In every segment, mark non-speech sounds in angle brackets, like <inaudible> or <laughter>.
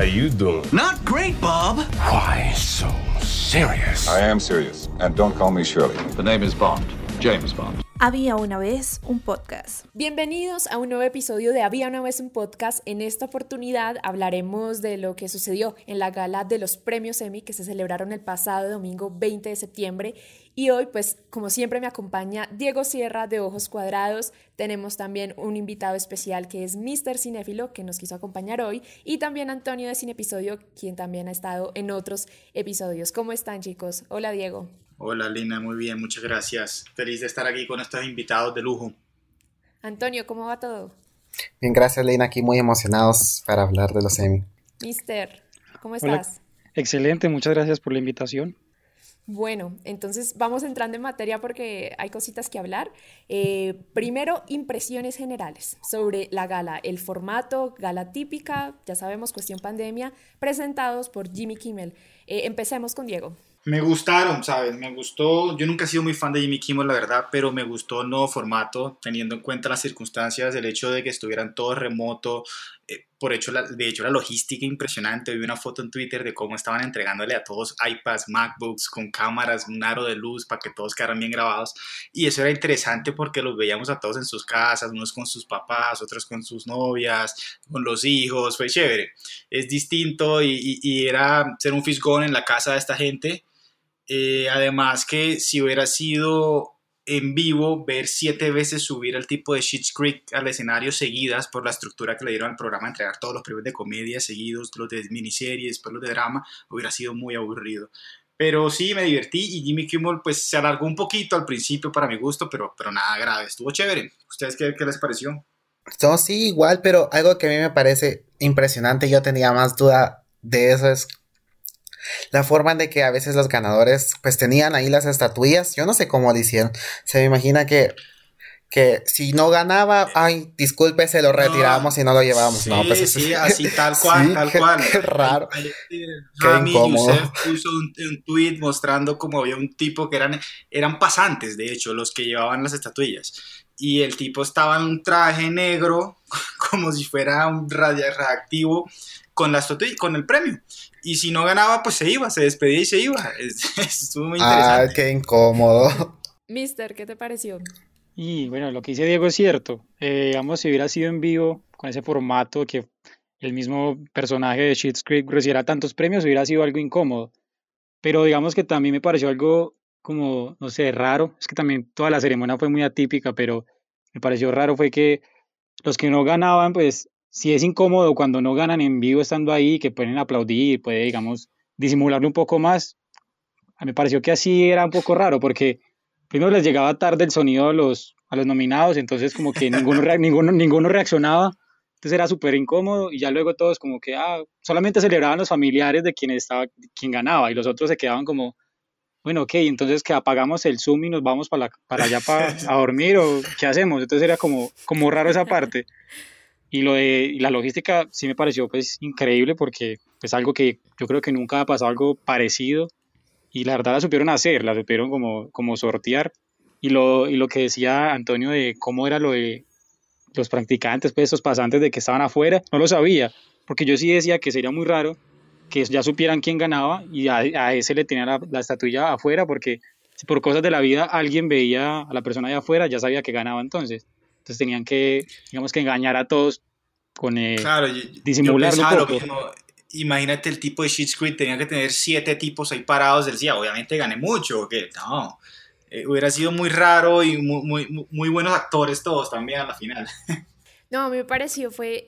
How you doing? Not great, Bob. Why so serious? I am serious, and don't call me Shirley. The name is Bond. James Bond. Había una vez un podcast. Bienvenidos a un nuevo episodio de Había una vez un podcast. En esta oportunidad hablaremos de lo que sucedió en la gala de los premios Emmy que se celebraron el pasado domingo 20 de septiembre. Y hoy, pues, como siempre, me acompaña Diego Sierra de Ojos Cuadrados. Tenemos también un invitado especial que es Mr. Cinéfilo, que nos quiso acompañar hoy. Y también Antonio de Cinepisodio, quien también ha estado en otros episodios. ¿Cómo están, chicos? Hola, Diego. Hola Lina, muy bien, muchas gracias. Feliz de estar aquí con estos invitados de lujo. Antonio, ¿cómo va todo? Bien, gracias Lina, aquí muy emocionados para hablar de los Emmy. Mister, ¿cómo estás? Excelente, muchas gracias por la invitación. Bueno, entonces vamos entrando en materia porque hay cositas que hablar. Eh, primero, impresiones generales sobre la gala, el formato, gala típica, ya sabemos, cuestión pandemia, presentados por Jimmy Kimmel. Eh, empecemos con Diego. Me gustaron, ¿sabes? Me gustó. Yo nunca he sido muy fan de Jimmy Kimmel, la verdad, pero me gustó el nuevo formato, teniendo en cuenta las circunstancias, el hecho de que estuvieran todos remoto. Eh, por hecho, la, de hecho, la logística impresionante. Vi una foto en Twitter de cómo estaban entregándole a todos iPads, MacBooks con cámaras, un aro de luz para que todos quedaran bien grabados. Y eso era interesante porque los veíamos a todos en sus casas, unos con sus papás, otros con sus novias, con los hijos. Fue chévere. Es distinto y, era ser un fisgón en la casa de esta gente eh, además que si hubiera sido en vivo, ver siete veces subir al tipo de Sheets Creek al escenario seguidas por la estructura que le dieron al programa, entregar todos los premios de comedia seguidos, los de miniseries, después los de drama, hubiera sido muy aburrido. Pero sí, me divertí y Jimmy Kimmel pues se alargó un poquito al principio para mi gusto, pero, pero nada grave, estuvo chévere. ¿Ustedes qué, qué les pareció? No, sí, igual, pero algo que a mí me parece impresionante, yo tenía más duda de eso es la forma de que a veces los ganadores pues tenían ahí las estatuillas, yo no sé cómo lo hicieron. Se me imagina que que si no ganaba, ay, disculpe, se lo retiramos y no lo llevamos. Sí, no, pues sí, así tal <laughs> cual, tal cual. Qué raro. Rami Youssef puso un, un, tweet mostrando como había un tipo que eran, eran pasantes, de hecho, los que llevaban las estatuillas. Y el tipo estaba en un traje negro, <laughs> como si fuera un radioactivo, con, la con el premio. Y si no ganaba, pues se iba, se despedía y se iba. <laughs> Estuvo muy interesante. Ah, qué incómodo. Mister, ¿qué te pareció? Y bueno, lo que dice Diego es cierto. Eh, digamos, si hubiera sido en vivo, con ese formato, que el mismo personaje de Schitt's Creek recibiera tantos premios, hubiera sido algo incómodo. Pero digamos que también me pareció algo como, no sé, raro. Es que también toda la ceremonia fue muy atípica, pero me pareció raro fue que los que no ganaban, pues si es incómodo cuando no ganan en vivo estando ahí, que pueden aplaudir, puede, digamos, disimularlo un poco más. A mí me pareció que así era un poco raro, porque primero les llegaba tarde el sonido a los, a los nominados, entonces como que ninguno, ninguno, ninguno reaccionaba, entonces era súper incómodo, y ya luego todos como que, ah, solamente celebraban los familiares de quien, estaba, quien ganaba, y los otros se quedaban como, bueno, ok, entonces que apagamos el Zoom y nos vamos para, para allá para, a dormir, o qué hacemos, entonces era como, como raro esa parte. Y lo de la logística sí me pareció pues increíble porque es algo que yo creo que nunca ha pasado algo parecido y la verdad la supieron hacer, la supieron como, como sortear. Y lo, y lo que decía Antonio de cómo era lo de los practicantes, pues esos pasantes de que estaban afuera, no lo sabía, porque yo sí decía que sería muy raro que ya supieran quién ganaba y a, a ese le tenía la, la, estatuilla afuera, porque si por cosas de la vida alguien veía a la persona de afuera, ya sabía que ganaba entonces. Entonces tenían que, digamos que engañar a todos con eh, claro, disimular lo mismo. Imagínate el tipo de shit screen, tenía que tener siete tipos ahí parados. Decía, obviamente gané mucho, que no. Eh, hubiera sido muy raro y muy, muy, muy buenos actores todos también a la final. No, a mí me pareció, fue,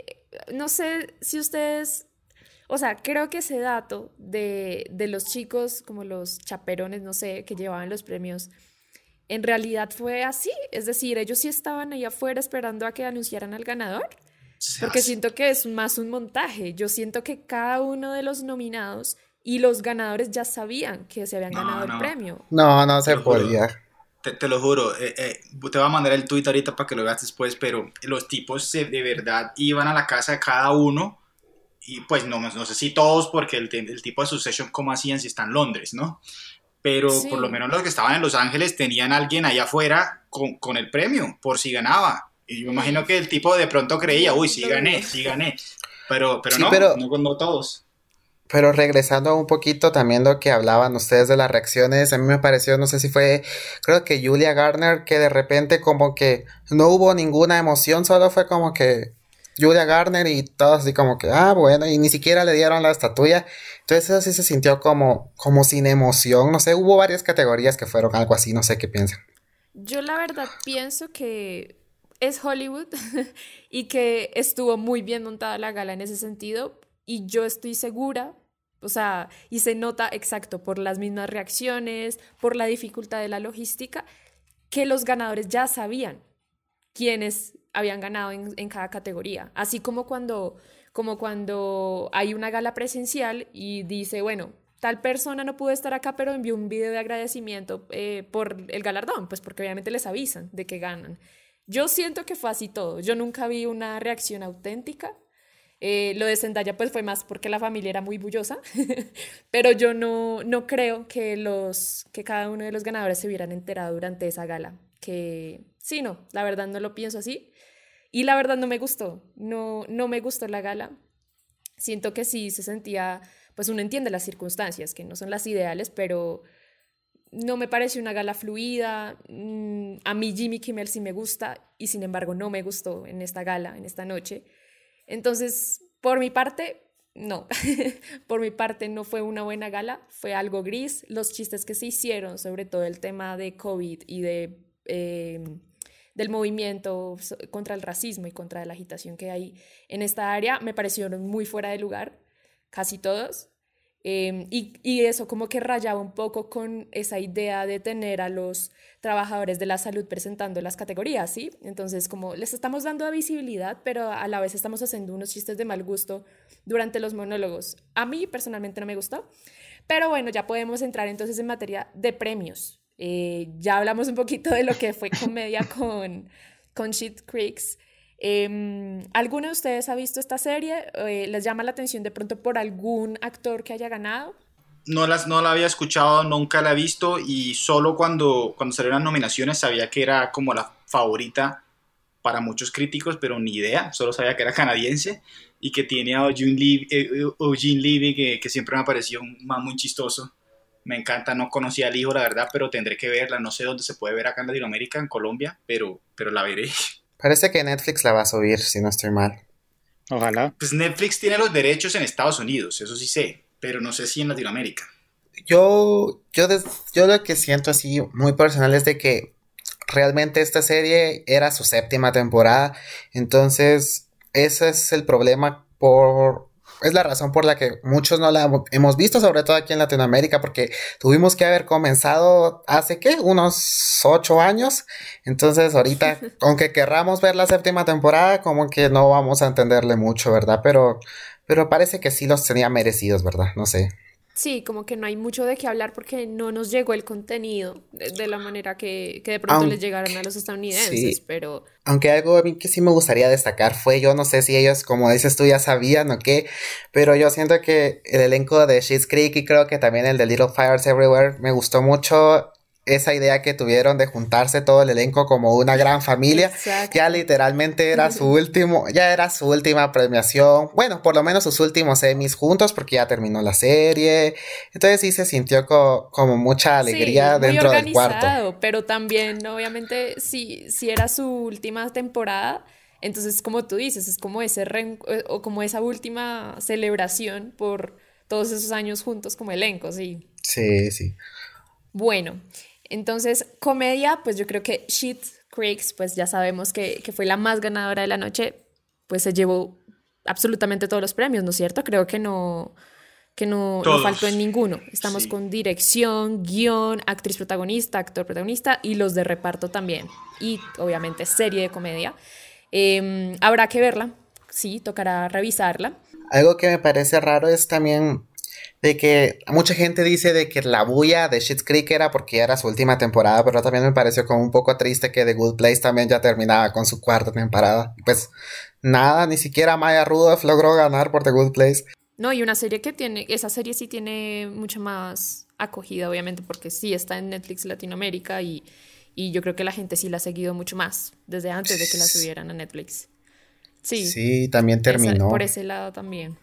no sé si ustedes, o sea, creo que ese dato de, de los chicos, como los chaperones, no sé, que llevaban los premios, en realidad fue así. Es decir, ellos sí estaban ahí afuera esperando a que anunciaran al ganador. Porque siento que es más un montaje. Yo siento que cada uno de los nominados y los ganadores ya sabían que se habían ganado no. el premio. No, no se podía. Te, te, lo juro, eh, eh, te voy a mandar el tweet ahorita para que lo veas después, pero los tipos de verdad iban a la casa de cada uno y pues no, no sé si todos porque el, el tipo de succession cómo hacían si está en Londres, ¿no? Pero sí. por lo menos los que estaban en Los Ángeles tenían a alguien allá afuera con, con el premio por si ganaba. Y yo me imagino que el tipo de pronto creía, uy, sí gané, sí gané. Pero, pero sí, no, pero, no, no todos. Pero regresando un poquito también lo que hablaban ustedes de las reacciones, a mí me pareció, no sé si fue, creo que Julia Garner, que de repente como que no hubo ninguna emoción, solo fue como que Julia Garner y todos así como que, ah, bueno, y ni siquiera le dieron la estatuilla. Entonces eso sí se sintió como, como sin emoción, no sé, hubo varias categorías que fueron algo así, no sé qué piensan. Yo la verdad pienso que es Hollywood <laughs> y que estuvo muy bien montada la gala en ese sentido y yo estoy segura o sea, y se nota exacto por las mismas reacciones, por la dificultad de la logística, que los ganadores ya sabían quiénes habían ganado en, cada categoría. Así como cuando, como cuando hay una gala presencial y dice, bueno, tal persona no pudo estar acá, pero envió un video de agradecimiento eh, por el galardón, pues porque obviamente les avisan de que ganan. Yo siento que fue así todo. Yo nunca vi una reacción auténtica eh, lo de Zendaya pues fue más porque la familia era muy bullosa, <laughs> pero yo no, no creo que, los, que cada uno de los ganadores se hubieran enterado durante esa gala. Que sí, no, la verdad no lo pienso así. Y la verdad no me gustó, no, no me gustó la gala. Siento que sí se sentía, pues uno entiende las circunstancias, que no son las ideales, pero no me parece una gala fluida. Mm, a mí Jimmy Kimmel sí me gusta y sin embargo no me gustó en esta gala, en esta noche. Entonces, por mi parte, no, <laughs> por mi parte no fue una buena gala, fue algo gris. Los chistes que se hicieron sobre todo el tema de COVID y de, em, del movimiento contra el racismo y contra la agitación que hay en esta área me parecieron muy fuera de lugar, casi todos. Em, y, y, eso como que rayaba un poco con esa idea de tener a los trabajadores de la salud presentando las categorías, ¿sí? Entonces como les estamos dando visibilidad, pero a la vez estamos haciendo unos chistes de mal gusto durante los monólogos. A mí personalmente no me gustó, pero bueno, ya podemos entrar entonces en materia de premios. Eh, ya hablamos un poquito de lo que fue comedia <laughs> con, con Shit Creeks. Eh, ¿Alguno de ustedes ha visto esta serie? Eh, ¿Les llama la atención de pronto por algún actor que haya ganado? No, las, no la había escuchado, nunca la he visto y solo cuando, cuando salieron las nominaciones sabía que era como la favorita para muchos críticos, pero ni idea, solo sabía que era canadiense y que tiene a Eugene Levy, eh, Levy que, que, siempre me ha parecido un man muy chistoso. Me encanta, no conocía al hijo, la verdad, pero tendré que verla. No sé dónde se puede ver acá en Latinoamérica, en Colombia, pero, pero la veré. <laughs> Parece que Netflix la va a subir, si no estoy mal. Ojalá. Pues Netflix tiene los derechos en Estados Unidos, eso sí sé, pero no sé si en Latinoamérica. Yo, yo, yo lo que siento así muy personal es de que realmente esta serie era su séptima temporada, entonces ese es el problema por es la razón por la que muchos no la hemos visto, sobre todo aquí en Latinoamérica, porque tuvimos que haber comenzado hace qué, unos ocho años. Entonces, ahorita, <laughs> aunque querramos ver la séptima temporada, como que no vamos a entenderle mucho, ¿verdad? Pero, pero parece que sí los tenía merecidos, ¿verdad? No sé. Sí, como que no hay mucho de qué hablar porque no nos llegó el contenido de, la manera que, que de pronto les llegaron a los estadounidenses, pero... Aunque algo a mí que sí me gustaría destacar fue, yo no sé si ellos, como dices tú, ya sabían o qué, pero yo siento que el elenco de She's Creek y creo que también el de Little Fires Everywhere me gustó mucho esa idea que tuvieron de juntarse todo el elenco como una gran familia. Ya literalmente era su <laughs> último, ya era su última premiación. Bueno, por lo menos sus últimos semis juntos porque ya terminó la serie. Entonces sí se sintió como mucha alegría dentro del cuarto. Pero también, obviamente, si, si era su última temporada, entonces como tú dices, es como ese eh, o como esa última celebración por todos esos años juntos como elenco, sí. Sí, sí. Bueno, entonces, comedia, pues yo creo que Shit Creeks, pues ya sabemos que, que fue la más ganadora de la noche, pues se llevó absolutamente todos los premios, ¿no es cierto? Creo que no, que no, no faltó en ninguno. Estamos con dirección, guion, actriz protagonista, actor protagonista y los de reparto también. Y obviamente serie de comedia. Em, habrá que verla, sí, tocará revisarla. Algo que me parece raro es también de que mucha gente dice de que la bulla de Shit's Creek era porque era su última temporada, pero también me pareció como un poco triste que The Good Place también ya terminaba con su cuarta temporada. Pues nada, ni siquiera Maya Rudolph logró ganar por The Good Place. No, y una serie que tiene, esa serie sí tiene mucha más acogida, obviamente, porque sí está en Netflix Latinoamérica y, y yo creo que la gente sí la ha seguido mucho más desde antes de que la subieran a Netflix. Sí. Sí, también terminó. por ese lado también.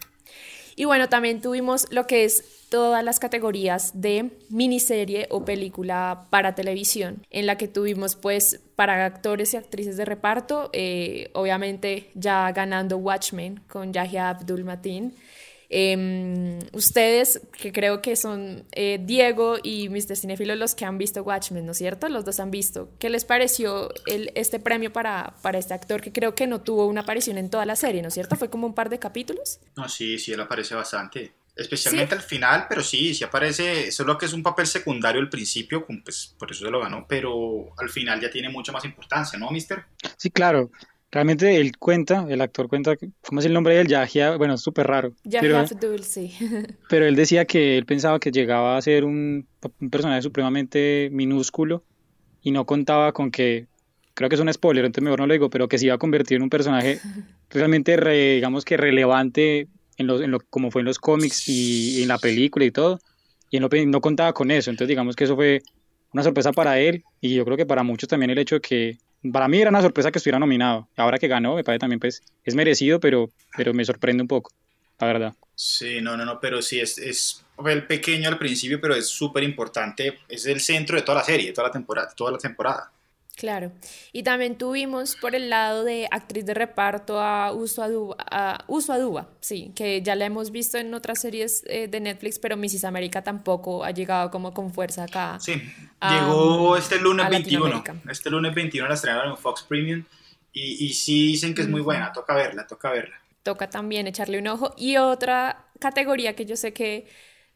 Y bueno, también tuvimos lo que es todas las categorías de miniserie o película para televisión, en la que tuvimos pues para actores y actrices de reparto, eh, obviamente ya ganando Watchmen con Yahya Abdul Mateen. Em, ustedes, que creo que son eh, Diego y Mr. Cinefilos los que han visto Watchmen, ¿no es cierto? Los dos han visto. ¿Qué les pareció el, este premio para, para este actor que creo que no tuvo una aparición en toda la serie, ¿no es cierto? Fue como un par de capítulos. No, sí, sí, él aparece bastante. Especialmente al final, pero sí, sí aparece, solo que es un papel secundario al principio, pues por eso se lo ganó, pero al final ya tiene mucha más importancia, ¿no, mister? Sí, claro. Realmente él cuenta, el actor cuenta, ¿cómo es el nombre de él? Yahya, bueno, es súper raro. Yahya Abdul, sí. <laughs> Pero él decía que él pensaba que llegaba a ser un, un, personaje supremamente minúsculo y no contaba con que, creo que es un spoiler, entonces mejor no lo digo, pero que se iba a convertir en un personaje <laughs> realmente, digamos que relevante en lo, en lo, como fue en los cómics y, en la película y todo. Y él no, no contaba con eso, entonces digamos que eso fue una sorpresa para él y yo creo que para muchos también el hecho de que para mí era una sorpresa que estuviera nominado. Ahora que ganó, me parece también pues es merecido, pero, pero me sorprende un poco, la verdad. Sí, no, no, no, pero sí es, es el pequeño al principio, pero es súper importante. Es el centro de toda la serie, toda la temporada, toda la temporada. Claro. Y también tuvimos por el lado de actriz de reparto a Uso Aduba, a Uso Aduba sí, que ya la hemos visto en otras series eh, de Netflix, pero Mrs. América tampoco ha llegado como con fuerza acá. Sí, llegó este lunes 21. Este lunes 21 la estrenaron en Fox Premium y, y sí dicen que es muy buena, toca verla, toca verla. Toca también echarle un ojo. Y otra categoría que yo sé que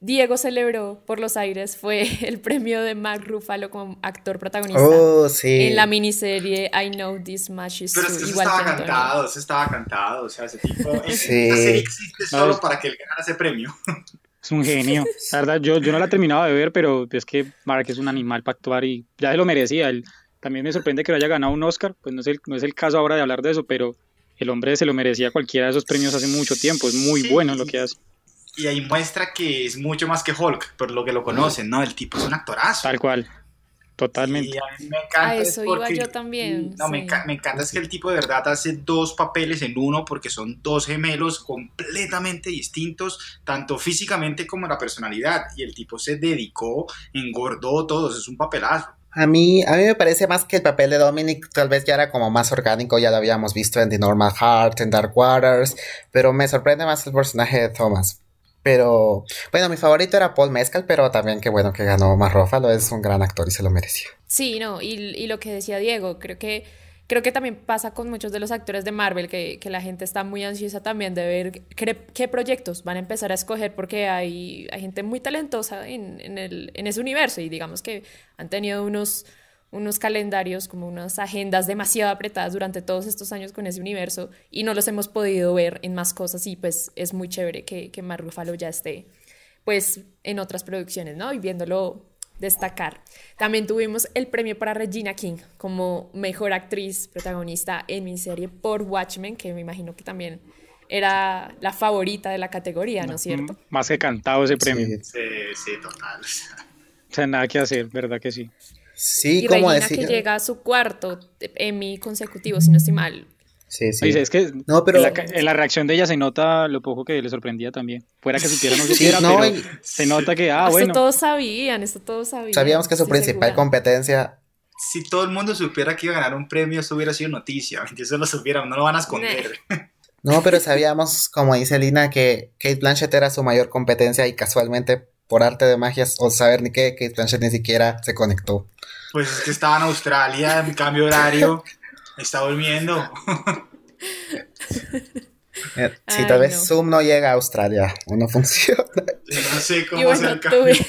Diego celebró por los aires fue <laughs> el premio de Mark Ruffalo como actor protagonista oh, sí. en la miniserie I Know This Much Is Pero es que Igual estaba cantado, eso estaba cantado, o sea, ese tipo, <laughs> sí. serie existe solo para que él ganara ese premio. <laughs> Es un genio. La verdad, yo, yo no la he terminado de ver, pero es que Mark es un animal para actuar y ya se lo merecía. Él, también me sorprende que lo haya ganado un Oscar, pues no es, el, no es el caso ahora de hablar de eso, pero el hombre se lo merecía cualquiera de esos premios hace mucho tiempo. Es muy bueno lo que hace y ahí muestra que es mucho más que Hulk, por lo que lo conocen, ¿no? El tipo es un actorazo. Tal cual. Totalmente. Y a mí me encanta. A eso iba yo también. No, me, encanta es que el tipo de verdad hace dos papeles en uno porque son dos gemelos completamente distintos, tanto físicamente como en la personalidad. Y el tipo se dedicó, engordó todos, es un papelazo. A mí, a mí me parece más que el papel de Dominic tal vez ya era como más orgánico, ya lo habíamos visto en The Normal Heart, en Dark Waters, pero me sorprende más el personaje de Thomas. Pero bueno, mi favorito era Paul Mescal, pero también qué bueno que ganó Marrófalo, es un gran actor y se lo mereció. Sí, no, y, y, lo que decía Diego, creo que, creo que también pasa con muchos de los actores de Marvel, que, que la gente está muy ansiosa también de ver qué, qué, proyectos van a empezar a escoger, porque hay, hay gente muy talentosa en, en, el, en ese universo y digamos que han tenido unos unos calendarios, como unas agendas demasiado apretadas durante todos estos años con ese universo y no los hemos podido ver en más cosas y pues es muy chévere que, que Mark Ruffalo ya esté pues en otras producciones, ¿no? Y viéndolo destacar. También tuvimos el premio para Regina King como mejor actriz protagonista en mi serie por Watchmen, que me imagino que también era la favorita de la categoría, ¿no es cierto? Más que cantado ese premio. Sí, sí, total. O sea, nada que hacer, ¿verdad que sí? Sí, y como Regina que llega a su cuarto Emmy consecutivo, si no estoy mal. Sí, sí. es que no, pero... en, la, reacción de ella se nota lo poco que le sorprendía también. Fuera que supiera no <laughs> supiera, no, pero se nota que, ah, bueno. Esto todos sabían, esto todos sabían. Sabíamos que su principal competencia... Si todo el mundo supiera que iba a ganar un premio, eso hubiera sido noticia. Si <laughs> eso lo supieran, no lo van a esconder. <laughs> No, pero sabíamos, como dice Lina, que Kate Blanchett era su mayor competencia y casualmente por arte de magia o saber ni qué, Kate Blanchett ni siquiera se conectó. Pues es que estaba en Australia, en cambio horario, está durmiendo. Eh, si tal vez Zoom no llega a Australia o no funciona. <laughs> no sé cómo bueno, el cambio. <laughs>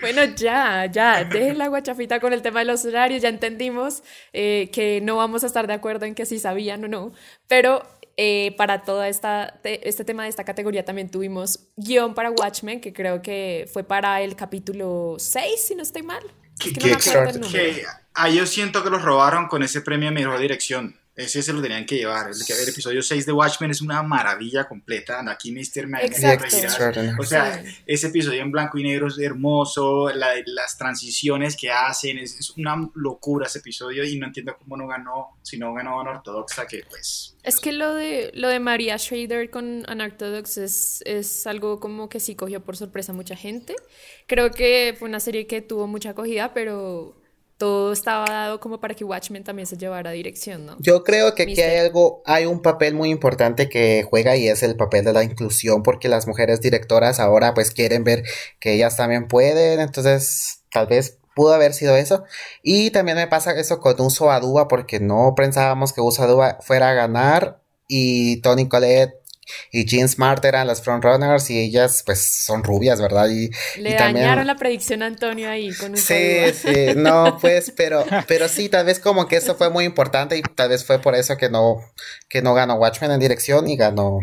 Bueno, ya, ya, dejen la guachafita con el tema de los horarios, ya entendimos eh, que no vamos a estar de acuerdo en que si sabían o no, pero eh, para todo esta, este tema de esta categoría también tuvimos guion para Watchmen, que creo que fue para el capítulo 6, si no estoy mal. Que, que, yo siento que los robaron con ese premio a mejor dirección. Ese se lo tenían que llevar. El, el episodio 6 de Watchmen es una maravilla completa. Aquí Mr. Exacto. O sea, ese episodio en blanco y negro es hermoso. la- las transiciones que hacen es, es una locura ese episodio. Y no entiendo cómo no ganó, si no ganó Unortodoxa, que pues. Es que lo de, lo de Maria Schrader con Unorthodox es, es algo como que sí cogió por sorpresa a mucha gente. Creo que fue una serie que tuvo mucha acogida, pero todo estaba dado como para que Watchmen también se llevara dirección, ¿no? Yo creo que aquí hay algo, hay un papel muy importante que juega y es el papel de la inclusión, porque las mujeres directoras ahora pues quieren ver que ellas también pueden, entonces tal vez pudo haber sido eso. Y también me pasa eso con Uso Aduba, porque no pensábamos que Uso Aduba fuera a ganar y Tony Collette y Jean Smart eran las frontrunners y ellas pues son rubias, ¿verdad? Y, Le y también- dañaron la predicción a Antonio ahí con un Sí, sí, no, pues, pero, pero sí, tal vez como que eso fue muy importante y tal vez fue por eso que no, que no ganó Watchmen en dirección y ganó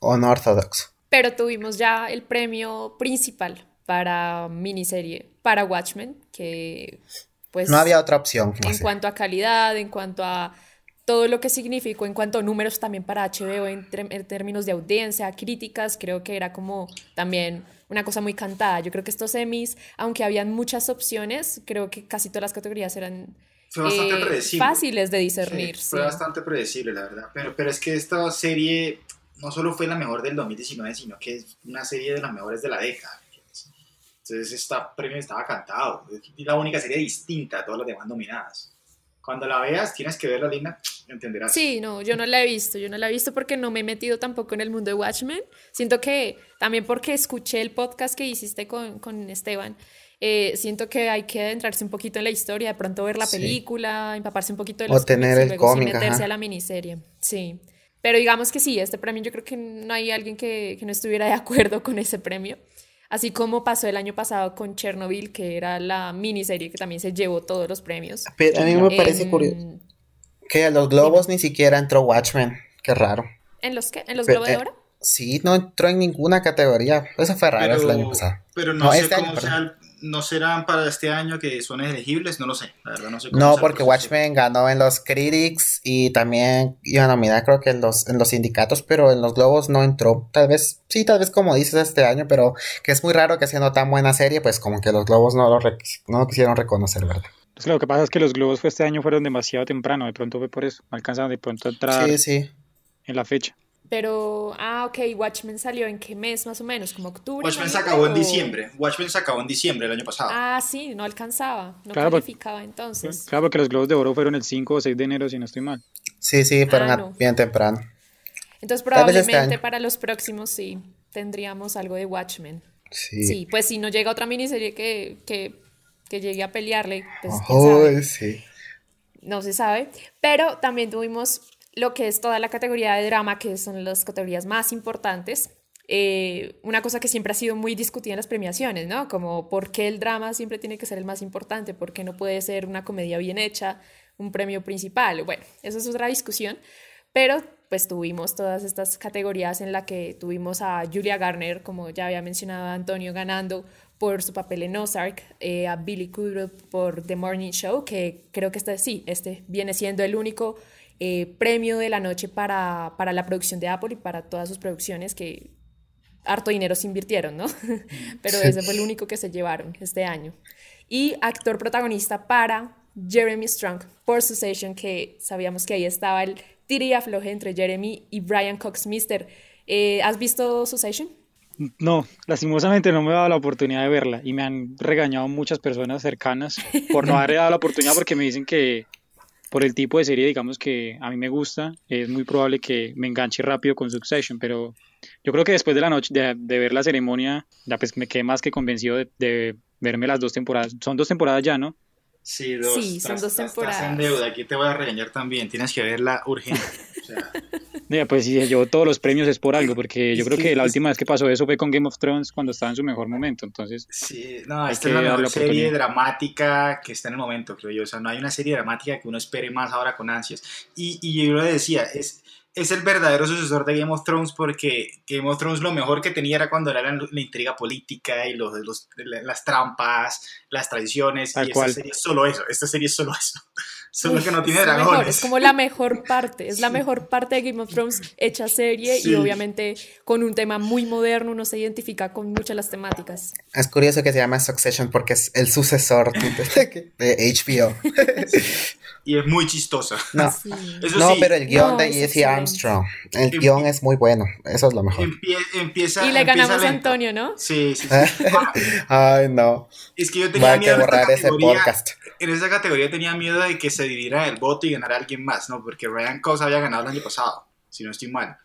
Unorthodox. Pero tuvimos ya el premio principal para miniserie, para Watchmen, que pues No había otra opción. en cuanto a calidad, en cuanto a todo lo que significó, en cuanto a números también para HBO en, en términos de audiencia, críticas, creo que era como también una cosa muy cantada. Yo creo que estos Emmys, aunque habían muchas opciones, creo que casi todas las categorías eran Fue bastante eh, predecible. fáciles de discernir. Sí, fue sí. bastante predecible, la verdad. Pero, pero es que esta serie no solo fue la mejor del 2019, sino que es una serie de las mejores de la década. Entonces, esta premio estaba cantado. Es la única serie distinta a todas las demás nominadas. Cuando la veas, tienes que verla, Lina, entenderás. Sí, no, yo no la he visto, yo no la he visto porque no me he metido tampoco en el mundo de Watchmen. Siento que también porque escuché el podcast que hiciste con, con Esteban, eh, siento que hay que adentrarse un poquito en la historia, de pronto ver la Sí. película, empaparse un poquito de O los tener cómics y el cómic, meterse ajá. a la miniserie. Sí. Pero digamos que sí, este premio yo creo que no hay alguien que, que no estuviera de acuerdo con ese premio. Así como pasó el año pasado con Chernobyl, que era la miniserie que también se llevó todos los premios. Pero a mí me parece En- curioso que a los globos ni siquiera entró Watchmen. Qué raro. ¿En los qué? ¿En los Pero, Globo de eh, Oro? Sí, no entró en ninguna categoría. Eso fue raro pero, el año pasado. pero no, No, sé este año, cómo perdón. sea no serán para este año que son elegibles, no lo sé. La verdad, no sé cómo No, sea el porque. Watchmen ganó en los Critics y también iba a nominar creo que en los, en los sindicatos, pero en los globos no entró. Tal vez, sí, tal vez como dices este año, pero que es muy raro que siendo tan buena serie, pues como que los globos no lo, no lo quisieron reconocer, ¿verdad? Pues lo que pasa es que los globos fue este año fueron demasiado temprano, de pronto fue por eso, no alcanzaron de pronto a entrar Sí, sí. en la fecha. Pero, ah, ok, Watchmen salió en qué mes más o menos, como octubre. Watchmen se noviembre, acabó en diciembre. Watchmen se acabó en diciembre del año pasado. Ah, sí, no alcanzaba, no Claro, porque- calificaba entonces. Claro, porque los globos de oro fueron el 5 o 6 de enero, si no estoy mal. Sí, sí, pero Ah, no. bien temprano. Entonces este probablemente para los próximos sí tendríamos algo de Watchmen. Sí. Sí, pues si no llega otra miniserie que, que, que llegue a pelearle, pues. Uy, sí. no se sabe, pero también tuvimos lo que es toda la categoría de drama, que son las categorías más importantes. Eh, una cosa que siempre ha sido muy discutida en las premiaciones, ¿no? Como por qué el drama siempre tiene que ser el más importante, por qué no puede ser una comedia bien hecha, un premio principal. Bueno, eso es otra discusión, pero pues tuvimos todas estas categorías en la que tuvimos a Julia Garner, como ya había mencionado Antonio, ganando por su papel en Ozark, eh, a Billy Crudup por The Morning Show, que creo que este sí, este viene siendo el único eh, premio de la noche para, para la producción de Apple y para todas sus producciones que harto dinero se invirtieron, ¿no? <laughs> Pero ese fue el único que se llevaron este año. Y actor protagonista para Jeremy Strong por Succession, que sabíamos que ahí estaba el tira y afloje entre Jeremy y Brian Cox Mister. Eh, ¿Has visto Succession? No, lastimosamente no me he dado la oportunidad de verla y me han regañado muchas personas cercanas por no haberle dado la oportunidad porque me dicen que por el tipo de serie, digamos que a mí me gusta, es muy probable que me enganche rápido con Succession, pero yo creo que después de la noche, de, de ver la ceremonia, ya pues me quedé más que convencido de, de verme las dos temporadas. Son dos temporadas ya, ¿no? Sí, dos. Sí, son estás- dos temporadas. Estás en deuda, aquí te voy a regañar también. Tienes que verla urgente. O sea, <laughs> pues se llevó todos los premios es por algo, porque yo creo que- la última vez que pasó eso fue con Game of Thrones cuando estaba en su mejor momento, entonces sí, no, esta es la mejor serie dramática que está en el momento, creo yo. O sea, no hay una serie dramática que uno espere más ahora con ansias. Y, y yo lo decía, es, es el verdadero sucesor de Game of Thrones porque Game of Thrones lo mejor que tenía era cuando era la, intriga política y los, los- la- las trampas, las traiciones. Tal y cual. esta serie es solo eso. Esta serie es solo eso. Solo que no tiene dragones. mejor, es como la mejor parte, es la mejor parte de Game of Thrones hecha serie Sí. y obviamente con un tema muy moderno, uno se identifica con muchas de las temáticas. Es curioso que se llama Succession porque es el sucesor de, HBO. <laughs> Y es muy chistosa. No, Sí. Eso no sí, pero el guion No, de es Jesse. Armstrong, el Em- guion es muy bueno, eso es lo mejor. empie- empieza. Y le empieza ganamos a lento. Antonio, ¿no? Sí, sí, sí. <laughs> Ay, no. Es que yo tenía a miedo esta borrar ese podcast. En esa categoría tenía miedo de que se dividiera el voto y ganara alguien más, ¿no? Porque Ryan Cox había ganado el año pasado, si no estoy mal.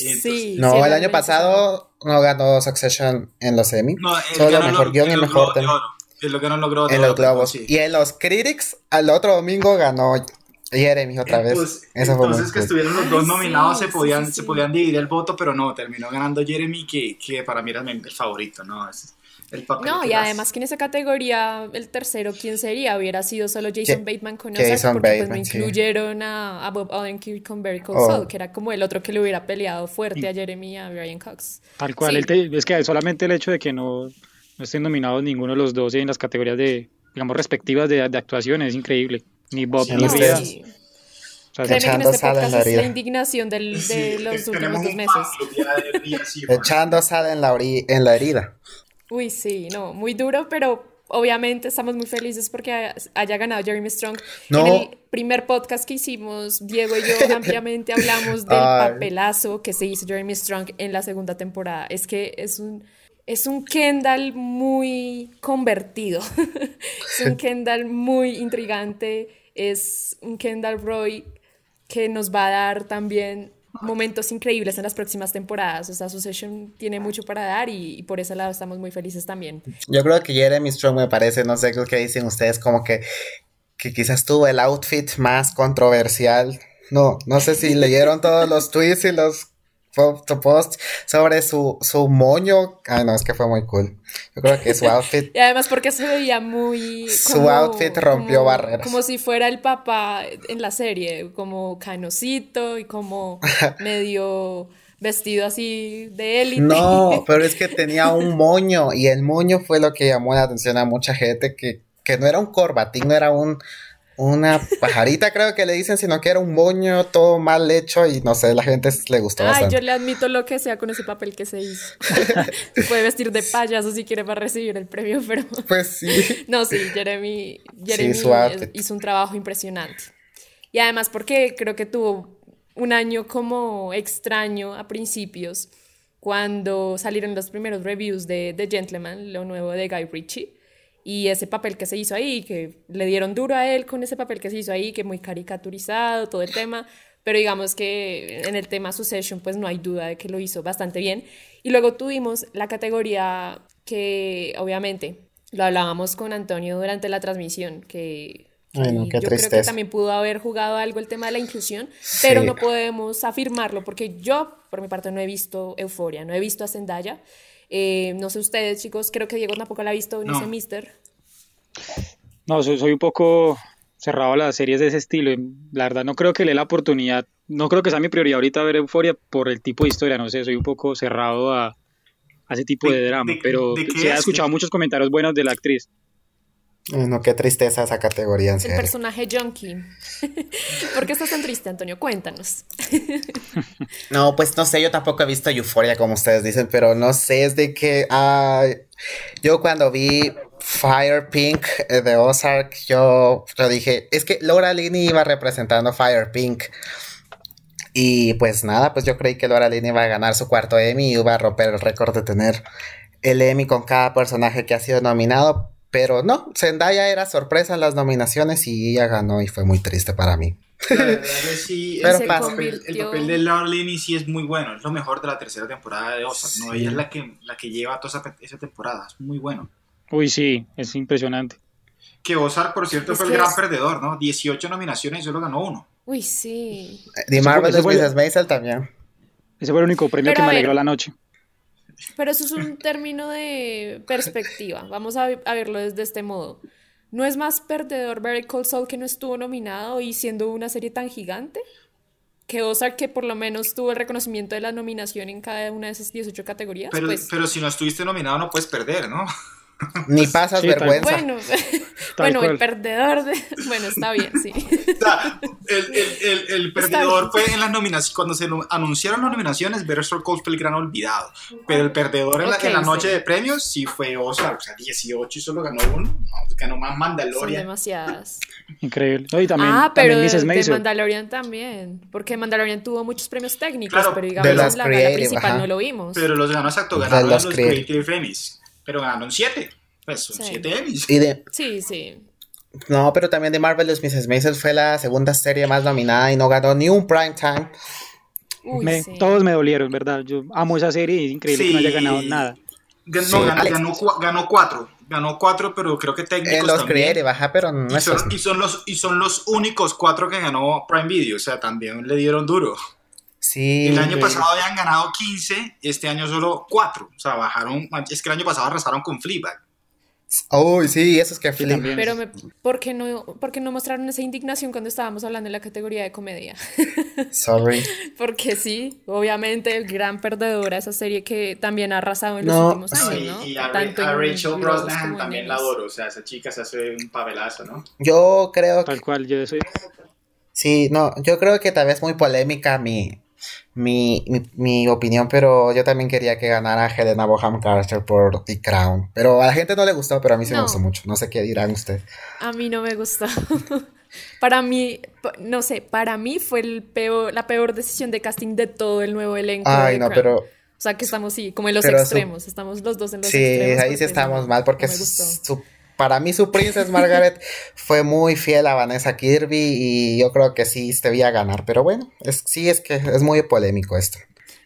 Entonces- Sí. No, sí, el año pasado no ganó Succession en los Emmy. No, Solo ganó mejor guion y mejor tema. Es lo que no logró. en los globos. sí. Y en los Critics, al otro domingo ganó Jeremy otra vez. Entonces, Eso fue entonces que estuvieron los dos nominados sí, se podían sí, se podían dividir el voto, pero no, terminó ganando Jeremy, que, que para mí era el el favorito, ¿no? Es el papel No, que y además que en esa categoría el tercero, ¿quién sería? Hubiera sido solo Jason Ja- Bateman con Jason Ozark, porque pues no Bateman, sí. incluyeron a, a Bob Odenkirk con Barry Cole Oh. Saul, que era como el otro que le hubiera peleado fuerte a Jeremy y a Brian Cox. Tal cual, Sí. el te- es que solamente el hecho de que no, no estén nominados ninguno de los dos en las categorías de, digamos, respectivas de, de actuación es increíble. Ni Bob Sí, ni no. O sea, en Echando este sal en la es la herida. indignación del- de Sí, los últimos tenemos dos meses. Echando sal en la, en la herida. Uy, sí, no, muy duro, pero obviamente estamos muy felices porque haya- ganado Jeremy Strong. No. En el primer podcast que hicimos, Diego y yo <laughs> ampliamente hablamos del Ay. papelazo que se hizo Jeremy Strong en la segunda temporada. Es que es un, es un Kendall muy convertido, <laughs> es un Kendall muy intrigante, es un Kendall Roy que nos va a dar también <laughs> momentos increíbles en las próximas temporadas. O sea, Succession tiene mucho para dar y, por ese lado estamos muy felices también. Yo creo que Jeremy Strong me parece, no sé qué dicen ustedes, como que, que quizás tuvo el outfit más controversial. No, no sé si leyeron todos los tweets y los po- posts sobre su, su moño. Ay, no, es que fue muy cool. Yo creo que su <laughs> outfit Y además porque se veía muy... Su outfit rompió como- barreras. Como si fuera el papá en la serie, como canosito y como <laughs> medio vestido así de élite. No, <laughs> pero es que tenía un moño y el moño fue lo que llamó la atención a mucha gente que, que no era un corbatín, no era un una pajarita <laughs> creo que le dicen, sino que era un moño todo mal hecho y no sé, la gente le gustó Ay, bastante. yo le admito lo que sea con ese papel que se hizo. <laughs> se puede vestir de payaso si quiere para recibir el premio, pero... <laughs> Pues sí. No, sí, Jeremy, Jeremy outfit. hizo un trabajo impresionante. Y además porque creo que tuvo un año como extraño a principios, cuando salieron los primeros reviews de The Gentleman, lo nuevo de Guy Ritchie, y ese papel que se hizo ahí, que le dieron duro a él con ese papel que se hizo ahí, que muy caricaturizado, todo el tema, pero digamos que en el tema Succession pues no hay duda de que lo hizo bastante bien. Y luego tuvimos la categoría que obviamente lo hablábamos con Antonio durante la transmisión, que, que Ay, no, qué yo creo que tristeza. también pudo haber jugado algo el tema de la inclusión, pero Sí. no podemos afirmarlo porque yo, por mi parte, no he visto Euforia, no he visto a Zendaya. Eh, no sé ustedes, chicos, creo que Diego tampoco la ha visto, no, No. sé, Mister. No, soy, soy un poco cerrado a las series de ese estilo. La verdad, no creo que le dé la oportunidad. No creo que sea mi prioridad ahorita ver Euforia por el tipo de historia. No sé, soy un poco cerrado a, a ese tipo de, ¿De- drama. de- pero de se ha es? escuchado muchos comentarios buenos de la actriz. No, qué tristeza esa categoría, en El serio. personaje junkie. <laughs> ¿Por qué estás tan triste, Antonio? Cuéntanos. <laughs> No, pues no sé, yo tampoco he visto Euphoria como ustedes dicen, pero no sé, es de que yo cuando vi Fire Pink eh, de Ozark, yo, yo dije, es que Laura Linney iba representando Fire Pink. Y pues nada, pues yo creí que Laura Linney iba a ganar su cuarto Emmy y iba a romper el récord de tener el Emmy con cada personaje que ha sido nominado. Pero no, Zendaya era sorpresa en las nominaciones y ella ganó y fue muy triste para mí. La verdad <laughs> que sí, Pero el, papel, el papel de Laura Linney sí es muy bueno, es lo mejor de la tercera temporada de Ozark, ¿no? Ella es la que, la que lleva toda esa, esa temporada, es muy bueno. Uy, sí, es impresionante. Que Ozark, por cierto, Es fue el gran es- perdedor, ¿no? 18 nominaciones y solo ganó uno. Uy, sí. The Ese fue- Marvelous Mrs. Maisel también. Ese fue el único premio Pero que me alegró la noche. Pero eso es un término de perspectiva. Vamos a, a verlo desde este modo. ¿No es más perdedor Better Call Saul que no estuvo nominado y siendo una serie tan gigante? Que Ozark que por lo menos tuvo el reconocimiento de la nominación en cada una de esas 18 categorías. Pero, pues, pero si no estuviste nominado no puedes perder, ¿no? Ni pasas Sí, tal vergüenza. Bueno, <laughs> el perdedor de... Bueno, está bien, sí. O sea, el, el, el, el perdedor fue en las nominaciones, cuando se nu- anunciaron las nominaciones, Better Call fue el gran olvidado. Pero el perdedor en la, en la noche sí. de premios sí fue Ozark, o sea, 18 y solo ganó uno. No, ganó más Son Mandalorian. demasiadas. Increíble. No, y también, ah, pero también de. Mandalorian también. Porque Mandalorian tuvo muchos premios técnicos, Claro, pero digamos la gala creative, principal ajá. no lo vimos. Pero los ganó exacto, De ganaron los los, Creative. Creative Emmys. Pero ganaron 7. Pues son Sí. 7 Emmys. Y de, Sí, sí. no, pero también de Marvelous Mrs. Maisel fue la segunda serie más nominada y no ganó ni un prime time. Uy, Me- sí. Todos me dolieron, ¿verdad? Yo amo esa serie y es increíble que no haya Sí. ganado nada. Ganó, Sí, ganó, ganó, ganó cuatro. Ganó cuatro, pero creo que técnicos En los también. creative, ajá, pero no Y es son, y, son los, y son los únicos cuatro que ganó Prime Video, o sea, también le dieron duro. Sí. El año pasado habían ganado 15, este año solo 4. O sea, bajaron. Es que el año pasado arrasaron con Fleabag. Uy, sí, eso es que Sí, flip. también. Pero me, ¿por, qué no, ¿por qué no mostraron esa indignación cuando estábamos hablando de la categoría de comedia? <laughs> Sorry. Porque sí, obviamente el gran perdedor a esa serie que también ha arrasado en los No, últimos años, Sí, ¿no? y a, Tanto a en Rachel en también la adoro. O sea, esa chica se hace un papelazo, ¿no? Yo creo que Tal cual, yo soy. Sí, no, yo creo que tal vez muy polémica mi, mi, mi, mi opinión, pero yo también quería que ganara Helena Bonham Carter por The Crown. Pero a la gente no le gustó, pero a mí sí me gustó mucho. No sé qué dirán ustedes. A mí no me gustó. <laughs> para mí, no sé, para mí fue el peor, la peor decisión de casting de todo el nuevo elenco. Ay, de no, Crown. pero O sea, que estamos, sí, como en los su- extremos. Estamos los dos en los sí, extremos. ahí sí estamos no- mal porque no su- para mí su Princess <laughs> Margaret fue muy fiel a Vanessa Kirby y yo creo que sí debía ganar. Pero bueno, es, sí es que es muy polémico esto.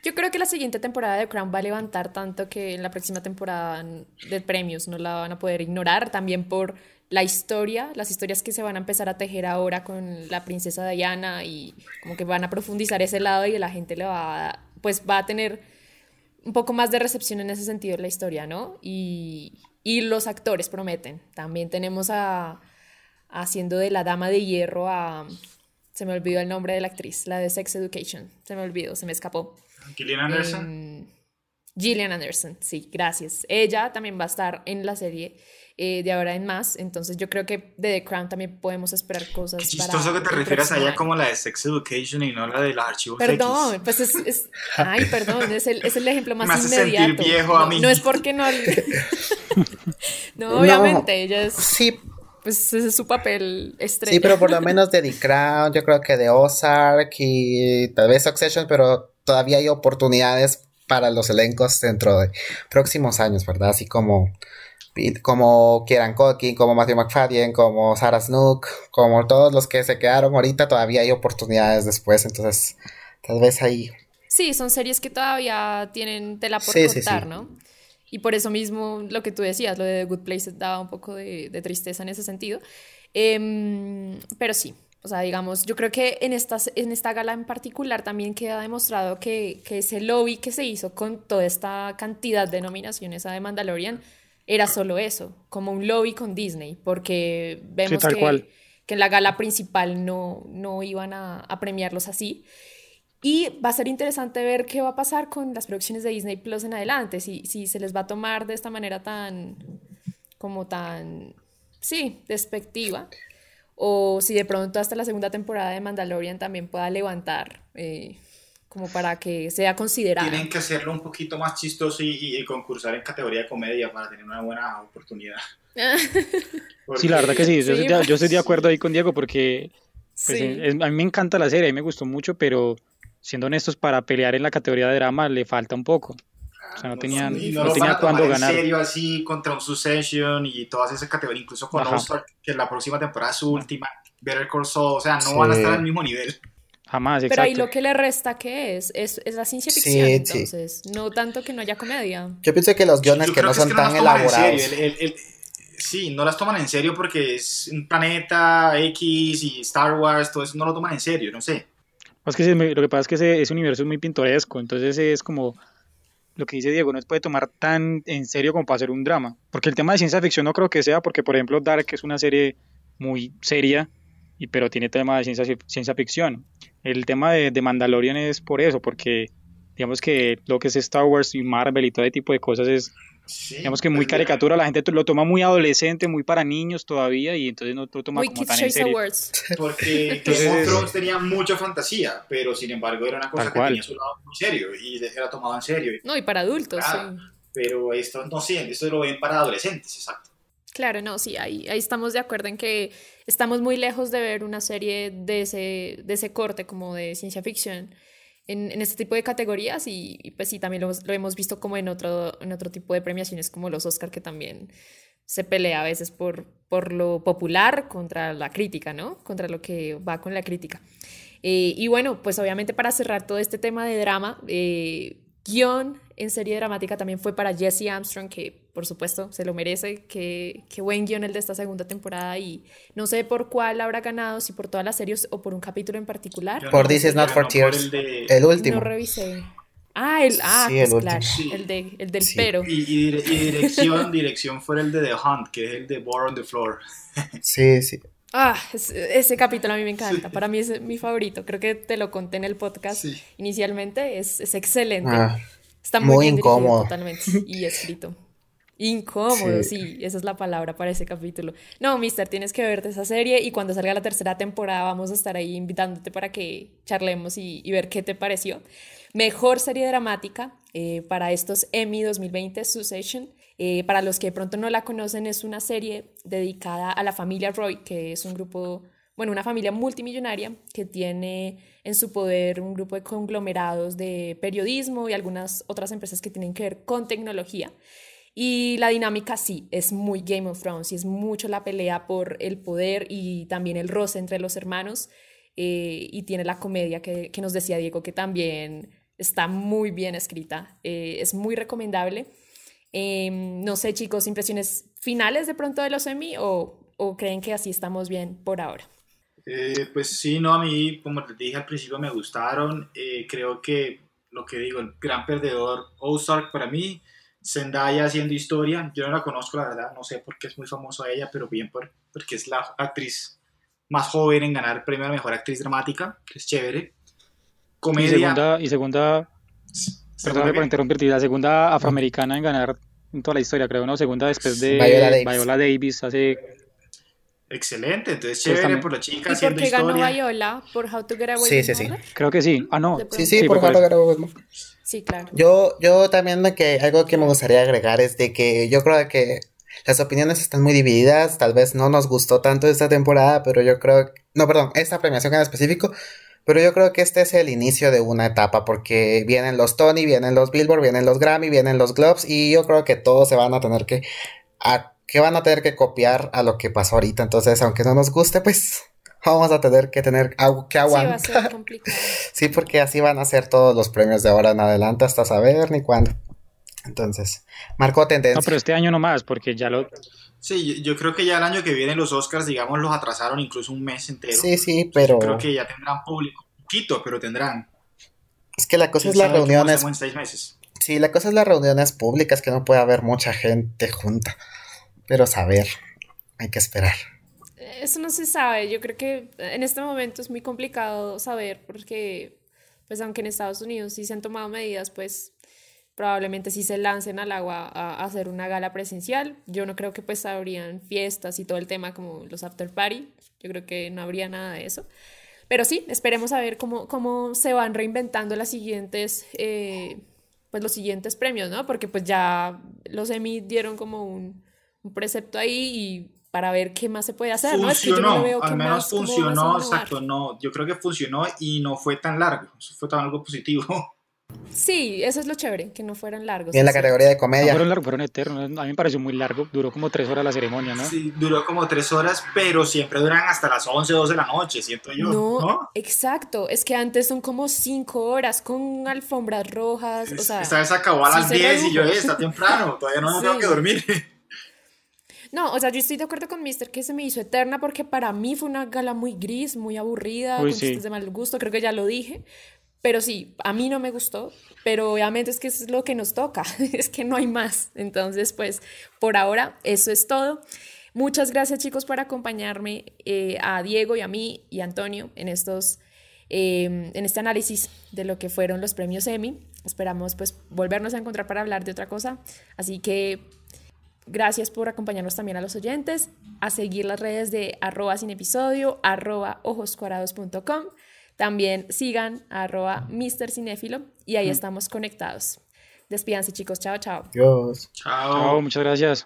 Yo creo que la siguiente temporada de Crown va a levantar tanto que en la próxima temporada de premios no la van a poder ignorar, también por la historia, las historias que se van a empezar a tejer ahora con la princesa Diana y como que van a profundizar ese lado y la gente le va a, pues va a tener un poco más de recepción en ese sentido la historia, ¿no? Y, y los actores prometen. También tenemos a haciendo de la dama de hierro a se me olvidó el nombre de la actriz, la de Sex Education. Se me olvidó, se me escapó. Gillian Anderson. Em, Gillian Anderson, sí, gracias. Ella también va a estar en la serie eh, de ahora en más, entonces yo creo que de The Crown también podemos esperar cosas. Qué para chistoso que te refieras a ella como la de Sex Education y no la de los archivos Perdón, X. pues es, es- ay, perdón, es el, es el ejemplo <laughs> más Me hace sentir inmediato. viejo a no, mí. no es porque <laughs> no. no, obviamente, ella es, Sí, pues ese es su papel estrella. Sí, pero por lo <laughs> menos de The Crown, yo creo que de Ozark y tal vez Succession, pero todavía hay oportunidades para los elencos dentro de próximos años, ¿verdad? Así como, como Kieran Culkin, como Matthew McFadden, como Sarah Snook, como todos los que se quedaron ahorita, todavía hay oportunidades después, entonces tal vez ahí. Sí, son series que todavía tienen tela por Sí, sí, cortar, sí. ¿no? Y por eso mismo lo que tú decías, lo de The Good Place daba un poco de, de tristeza en ese sentido. Em, pero sí, o sea, digamos, yo creo que en esta, en esta gala en particular también queda demostrado que, que ese lobby que se hizo con toda esta cantidad de nominaciones a The Mandalorian era solo eso, como un lobby con Disney, porque vemos que, cual. que en la gala principal no, no iban a, a premiarlos así. Y va a ser interesante ver qué va a pasar con las producciones de Disney Plus en adelante, si, si se les va a tomar de esta manera tan, como tan, sí, despectiva, o si de pronto hasta la segunda temporada de Mandalorian también pueda levantar, eh, como para que sea considerada. Tienen que hacerlo un poquito más chistoso y, y- y concursar en categoría de comedia para tener una buena oportunidad. <laughs> Sí, la verdad que sí, yo, Sí, estoy, de- pues. yo estoy de acuerdo ahí con Diego porque pues, Sí. es- a mí me encanta la serie, a mí me gustó mucho, pero siendo honestos, para pelear en la categoría de drama le falta un poco. O sea, no tenían, y no no, lo van tenía cuándo en ganar. serio así contra un Succession y todas esas categorías, incluso con. Ozark, que la próxima temporada es su última, Better Call Saul, o sea, no Sí. van a estar al mismo nivel. Jamás, Pero ahí exacto. lo que le resta, ¿qué es? Es, es la ciencia Sí, ficción, sí. entonces, no tanto que no haya comedia. Yo pienso que los guiones que no son que tan elaborados. el- el- el- sí, no las toman en serio porque es un planeta X y Star Wars, todo eso no lo toman en serio, no sé. Es que lo que pasa es que ese, ese universo es muy pintoresco, entonces es como lo que dice Diego, no se puede tomar tan en serio como para hacer un drama. Porque el tema de ciencia ficción no creo que sea, porque por ejemplo Dark es una serie muy seria, y, pero tiene tema de ciencia, ciencia ficción. El tema de, de Mandalorian es por eso, porque digamos que lo que es Star Wars y Marvel y todo ese tipo de cosas es Sí, Digamos que muy caricatura, la gente lo toma muy adolescente, muy para niños todavía y entonces no lo toma Muy como tan en serio. Awards. <laughs> Porque Entonces- Game of Thrones tenía mucha fantasía, pero sin embargo era una cosa que cual. tenía su lado muy serio y era tomado en serio. No, y para adultos, Ah. sí. Pero esto no sé, esto lo ven para adolescentes, exacto. Claro, no, sí, ahí, ahí estamos de acuerdo en que estamos muy lejos de ver una serie de ese, de ese corte como de ciencia ficción en, en este tipo de categorías y, pues sí, también lo, lo hemos visto como en otro, en otro tipo de premiaciones como los Oscar que también se pelea a veces por, por lo popular contra la crítica, ¿no? Contra lo que va con la crítica. Eh, y bueno, pues obviamente para cerrar todo este tema de drama, eh, guion en serie dramática también fue para Jesse Armstrong, que por supuesto se lo merece, que, que buen guion el de esta segunda temporada y no sé por cuál habrá ganado, si por todas las series o por un capítulo en particular. Yo Por no This is not for tears. el de- El último. No revisé. Ah, el, ah, Sí, el pues claro, último. el, de, el del Sí. pero. Y, y dire- y dirección, dirección fue el de The Hunt, que es el de War on the Floor. <laughs> Sí, sí. Ah, es- ese capítulo a mí me encanta. Para mí es mi favorito. Creo que te lo conté en el podcast Sí. inicialmente. Es, es excelente. Ah, Está muy, muy bien dirigido incómodo. totalmente <laughs> y escrito. Incómodo, sí. Sí. esa es la palabra para ese capítulo. No, Mister, tienes que verte esa serie y cuando salga la tercera temporada vamos a estar ahí invitándote para que charlemos y, y ver qué te pareció. Mejor serie dramática eh, para estos Emmy 2020, Succession. Eh, para los que de pronto no la conocen, es una serie dedicada a la familia Roy, que es un grupo, bueno, una familia multimillonaria que tiene en su poder un grupo de conglomerados de periodismo y algunas otras empresas que tienen que ver con tecnología. Y la dinámica sí, es muy Game of Thrones y es mucho la pelea por el poder y también el roce entre los hermanos. eh, y tiene la comedia que, que nos decía Diego, que también está muy bien escrita. eh, es muy recomendable. Em, no sé, chicos, impresiones finales de pronto de los Emmy o, o creen que así estamos bien por ahora. Eh, pues sí, no, a mí, como les dije al principio, me gustaron. Eh, creo que lo que digo, el gran perdedor, Ozark, para mí, Zendaya haciendo historia. Yo no la conozco, la verdad, no sé por qué es muy famosa ella, pero bien por, porque es la actriz más joven en ganar el premio a la mejor actriz dramática, que es chévere. Y Comedia. segunda, y segunda, ¿segunda perdón por interrumpirte, la segunda afroamericana en ganar en toda la historia, creo, ¿no? Segunda después de Viola Davis. Viola Davis hace Excelente, entonces chévere también- por la chica ¿Y haciendo por qué ganó. Viola? ¿Por How to Get Away Sí, with sí, sí. Murder? Creo que sí. Ah, no. Sí, sí, Sí, por por favor. eso. Sí, claro. Yo, yo también que algo que me gustaría agregar es de que yo creo que las opiniones están muy divididas, tal vez no nos gustó tanto esta temporada, pero yo creo, no, perdón, esta premiación en específico, pero yo creo que este es el inicio de una etapa porque vienen los Tony, vienen los Billboard, vienen los Grammy, vienen los Globes y yo creo que todos se van a tener que, a, que van a tener que copiar a lo que pasó ahorita, entonces aunque no nos guste, pues vamos a tener que tener algo que Sí, va a aguantar. ser complicado. <laughs> Sí, porque así van a ser todos los premios de ahora en adelante hasta saber ni cuándo. Entonces, marcó tendencia. No, pero este año no más, porque ya lo. Sí, yo, yo creo que ya el año que viene los Oscars, digamos, los atrasaron incluso un mes entero. Sí, sí, pero Creo que ya tendrán público. Poquito, pero tendrán. es que la cosa ¿Quién es las reuniones. en seis meses? Sí, la cosa es las reuniones públicas, que no puede haber mucha gente junta. Pero saber, hay que esperar. Eso no se sabe. Yo creo que en este momento es muy complicado saber porque, pues aunque en Estados Unidos sí se han tomado medidas, pues probablemente sí se lancen al agua a, hacer una gala presencial. Yo no creo que pues habrían fiestas y todo el tema como los after party. Yo creo que no habría nada de eso. Pero sí, esperemos a ver cómo, cómo se van reinventando las siguientes, eh, pues los siguientes premios, ¿no? Porque pues ya los Emmy dieron como un, un precepto ahí y para ver qué más se puede hacer, ¿no? Es que yo no Funcionó, veo qué al menos más, funcionó, exacto, no, yo creo que funcionó y no fue tan largo, eso fue tan algo positivo. <laughs> Sí, eso es lo chévere, que no fueran largos. Y en la sí. categoría de No comedia, fueron largos, fueron eternos. A mí me pareció muy largo. Duró como tres horas la ceremonia, ¿no? Sí, duró como tres horas, pero siempre duran hasta las 11, 12 de la noche, siento yo, No, ¿no? exacto. Es que antes son como cinco horas con alfombras rojas. O sea, Esta vez acabó a sí las se 10 y yo. "Eh, está temprano, todavía no me <laughs> Sí. tengo que dormir. No, o sea, yo estoy de acuerdo con Mister que se me hizo eterna porque para mí fue una gala muy gris, muy aburrida, Uy, con sí. chistes de mal gusto, creo que ya lo dije. Pero sí, a mí no me gustó, pero obviamente es que eso es lo que nos toca, <laughs> es que no hay más. Entonces, pues, por ahora, eso es todo. Muchas gracias, chicos, por acompañarme eh, a Diego y a mí y a Antonio en estos, eh, en este análisis de lo que fueron los premios Emmy. esperamos pues volvernos a encontrar para hablar de otra cosa. Así que gracias por acompañarnos también a los oyentes, a seguir las redes de arroba sin episodio, arroba ojoscuadrados.com. También sigan arroba Mr. Cinéfilo y ahí estamos conectados. Despídanse chicos, chao, chao. Dios. Chao. Chao, muchas gracias.